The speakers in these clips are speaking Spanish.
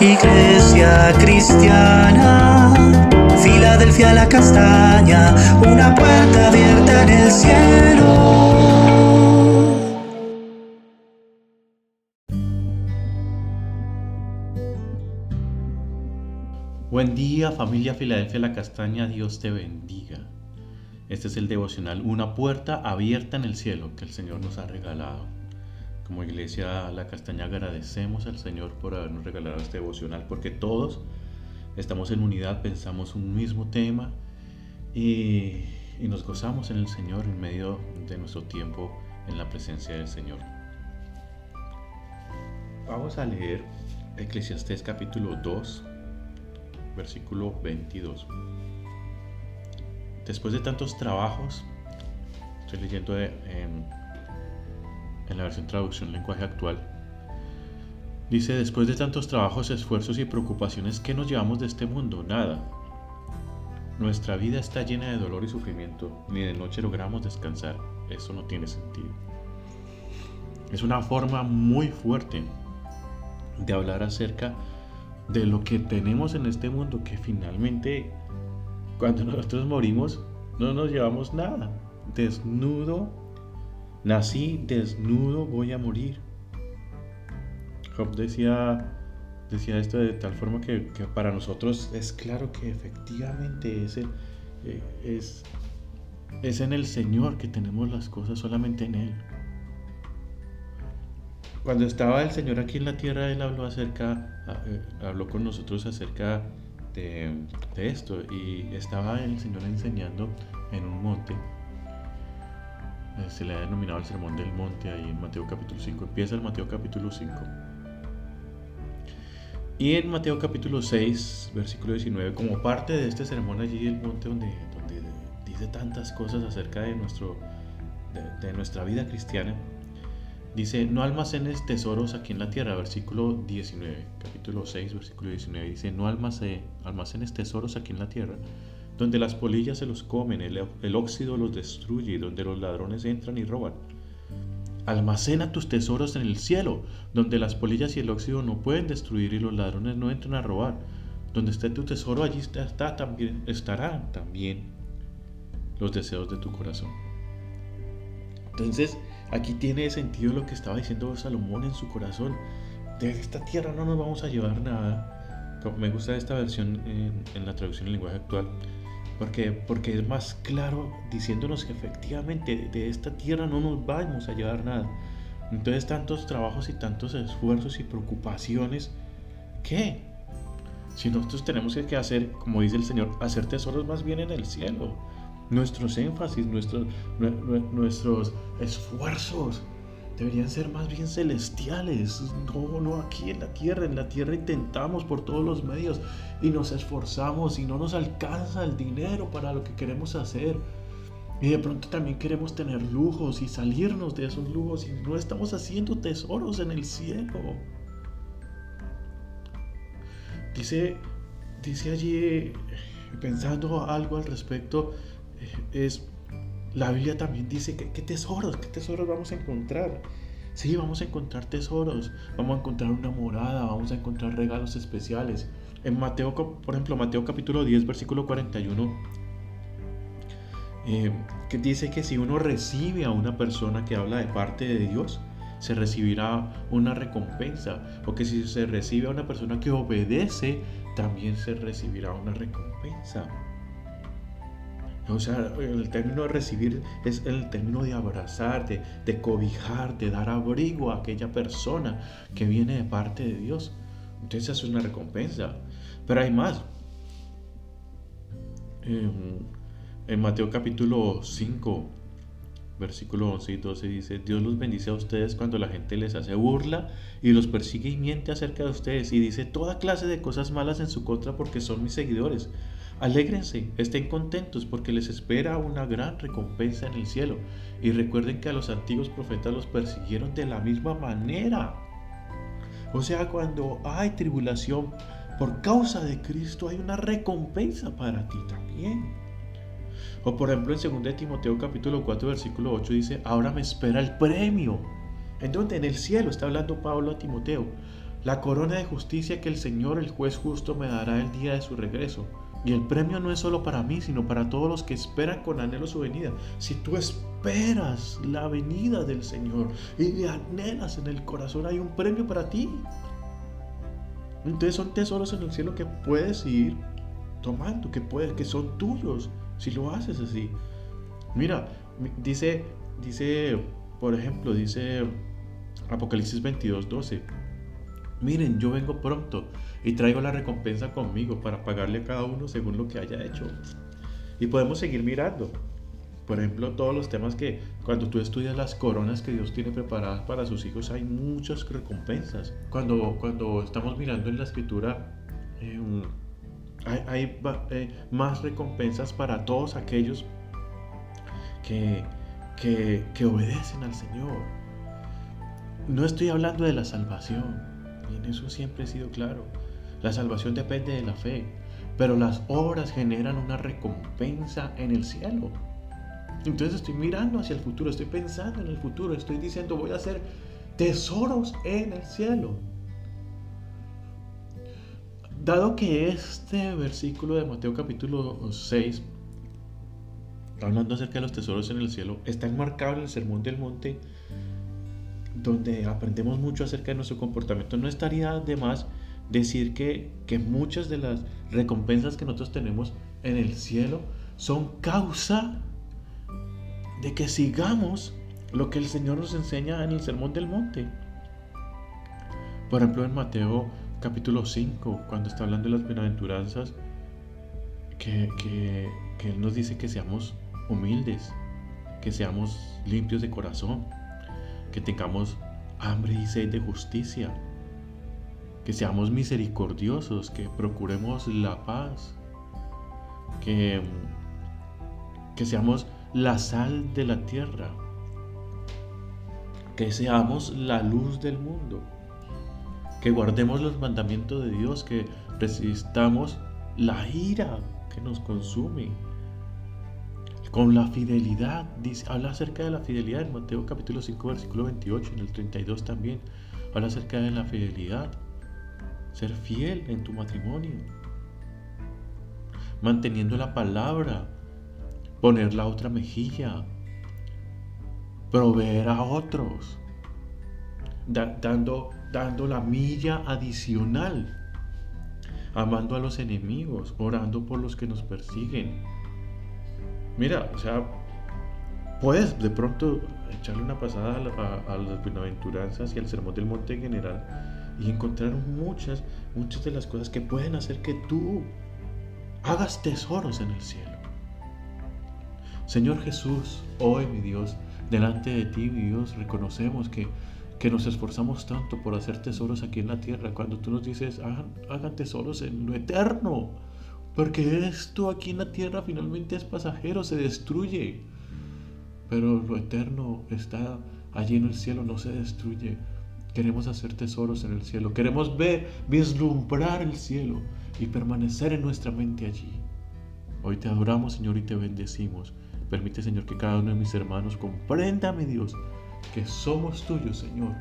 Iglesia cristiana, Filadelfia la castaña, una puerta abierta en el cielo. Buen día familia Filadelfia la castaña, Dios te bendiga. Este es el devocional, una puerta abierta en el cielo que el Señor nos ha regalado. Como iglesia La Castaña agradecemos al Señor por habernos regalado este devocional porque todos estamos en unidad, pensamos un mismo tema y, nos gozamos en el Señor en medio de nuestro tiempo en la presencia del Señor. Vamos a leer Eclesiastés capítulo 2, versículo 22. Después de tantos trabajos, estoy leyendo en en la versión traducción lenguaje actual. Dice, después de tantos trabajos, esfuerzos y preocupaciones, ¿qué nos llevamos de este mundo? Nada. Nuestra vida está llena de dolor y sufrimiento, ni de noche logramos descansar. Eso no tiene sentido. Es una forma muy fuerte de hablar acerca de lo que tenemos en este mundo, que finalmente cuando nosotros morimos no nos llevamos nada. Desnudo Nací desnudo, voy a morir. Job decía, decía esto de tal forma que, para nosotros es claro que efectivamente es, eh, es, es en el Señor que tenemos las cosas, solamente en Él. Cuando estaba el Señor aquí en la tierra, Él habló acerca, eh, habló con nosotros acerca de, de esto y estaba el Señor enseñando en un monte se le ha denominado el Sermón del Monte ahí en Mateo capítulo 5. Empieza el Mateo capítulo 5. Y en Mateo capítulo 6, versículo 19, como parte de este sermón allí el monte donde, donde dice tantas cosas acerca de, nuestro, de, nuestra vida cristiana, dice, no almacenes tesoros aquí en la tierra, versículo 19, capítulo 6, versículo 19, dice, no almacenes tesoros aquí en la tierra donde las polillas se los comen, el, óxido los destruye y donde los ladrones entran y roban. Almacena tus tesoros en el cielo, donde las polillas y el óxido no pueden destruir y los ladrones no entran a robar. Donde esté tu tesoro, allí está, también, estarán también los deseos de tu corazón. Entonces, aquí tiene sentido lo que estaba diciendo Salomón en su corazón. De esta tierra no nos vamos a llevar nada. Me gusta esta versión en, en la traducción en lenguaje actual porque, porque es más claro diciéndonos que efectivamente de esta tierra no nos vamos a llevar nada. Entonces tantos trabajos y tantos esfuerzos y preocupaciones, ¿qué? Si nosotros tenemos que hacer, como dice el Señor, hacer tesoros más bien en el cielo. Nuestros énfasis, nuestros, nuestros esfuerzos deberían ser más bien celestiales, no, no aquí en la tierra. En la tierra intentamos por todos los medios y nos esforzamos y no nos alcanza el dinero para lo que queremos hacer. Y de pronto también queremos tener lujos y salirnos de esos lujos y no estamos haciendo tesoros en el cielo. Dice, dice allí, pensando algo al respecto, eh, es la Biblia también dice que qué tesoros, qué tesoros vamos a encontrar. Sí, vamos a encontrar tesoros, vamos a encontrar una morada, vamos a encontrar regalos especiales. En Mateo, por ejemplo, Mateo capítulo 10, versículo 41, eh, que dice que si uno recibe a una persona que habla de parte de Dios, se recibirá una recompensa. O que si se recibe a una persona que obedece, también se recibirá una recompensa. O sea, el término de recibir es el término de abrazar, de, de cobijar, de dar abrigo a aquella persona que viene de parte de Dios. Entonces es una recompensa. Pero hay más. En, Mateo capítulo 5, versículo 11 y 12 dice, Dios los bendice a ustedes cuando la gente les hace burla y los persigue y miente acerca de ustedes y dice toda clase de cosas malas en su contra porque son mis seguidores. Alégrense, estén contentos porque les espera una gran recompensa en el cielo. Y recuerden que a los antiguos profetas los persiguieron de la misma manera. O sea, cuando hay tribulación por causa de Cristo, hay una recompensa para ti también. O por ejemplo en 2 Timoteo capítulo 4 versículo 8 dice, ahora me espera el premio. ¿En dónde? En el cielo está hablando Pablo a Timoteo la corona de justicia que el Señor, el juez justo, me dará el día de su regreso. Y el premio no es solo para mí, sino para todos los que esperan con anhelo su venida. Si tú esperas la venida del Señor y le anhelas en el corazón, hay un premio para ti. Entonces son tesoros en el cielo que puedes ir tomando, que puedes, que son tuyos, si lo haces así. Mira, dice, dice, por ejemplo, dice Apocalipsis 22, 12. Miren, yo vengo pronto y traigo la recompensa conmigo para pagarle a cada uno según lo que haya hecho. Y podemos seguir mirando. Por ejemplo, todos los temas que cuando tú estudias las coronas que Dios tiene preparadas para sus hijos, hay muchas recompensas. Cuando, cuando estamos mirando en la escritura, eh, hay, eh, más recompensas para todos aquellos que, que, que obedecen al Señor. No estoy hablando de la salvación, en eso siempre he sido claro. La salvación depende de la fe, pero las obras generan una recompensa en el cielo. Entonces estoy mirando hacia el futuro, estoy pensando en el futuro, estoy diciendo voy a hacer tesoros en el cielo. Dado que este versículo de Mateo capítulo 6, hablando acerca de los tesoros en el cielo, está enmarcado en el Sermón del Monte, donde aprendemos mucho acerca de nuestro comportamiento, no estaría de más decir que, que muchas de las recompensas que nosotros tenemos en el cielo son causa de que sigamos lo que el Señor nos enseña en el Sermón del Monte. Por ejemplo, en Mateo capítulo 5, cuando está hablando de las bienaventuranzas, que, que, que Él nos dice que seamos humildes, que seamos limpios de corazón, que tengamos hambre y sed de justicia, que seamos misericordiosos, que procuremos la paz, que, que seamos la sal de la tierra, que seamos la luz del mundo, que guardemos los mandamientos de Dios, que resistamos la ira que nos consume. Con la fidelidad, habla acerca de la fidelidad en Mateo capítulo 5, versículo 28, en el 32 también, habla acerca de la fidelidad ser fiel en tu matrimonio, manteniendo la palabra, poner la otra mejilla, proveer a otros, dando, dando la milla adicional, amando a los enemigos, orando por los que nos persiguen. Mira, o sea, puedes de pronto echarle una pasada a, a las bienaventuranzas y al sermón del monte en general y encontrar muchas, muchas de las cosas que pueden hacer que tú hagas tesoros en el cielo. Señor Jesús, hoy mi Dios, delante de ti, mi Dios, reconocemos que, que nos esforzamos tanto por hacer tesoros aquí en la tierra, cuando tú nos dices, hagan, hagan tesoros en lo eterno, porque esto aquí en la tierra finalmente es pasajero, se destruye, pero lo eterno está allí en el cielo, no se destruye. Queremos hacer tesoros en el cielo. Queremos ver, vislumbrar el cielo y permanecer en nuestra mente allí. Hoy te adoramos, Señor, y te bendecimos. Permite, Señor, que cada uno de mis hermanos comprenda, mi Dios, que somos tuyos, Señor,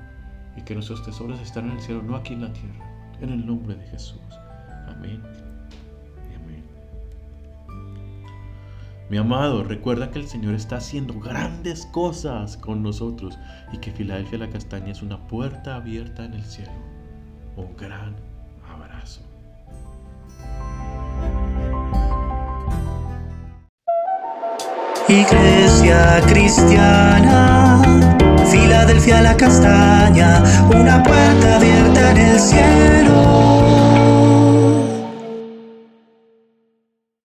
y que nuestros tesoros están en el cielo, no aquí en la tierra. En el nombre de Jesús. Amén. Mi amado, recuerda que el Señor está haciendo grandes cosas con nosotros y que Filadelfia la Castaña es una puerta abierta en el cielo. Un gran abrazo. Iglesia cristiana, Filadelfia la Castaña, una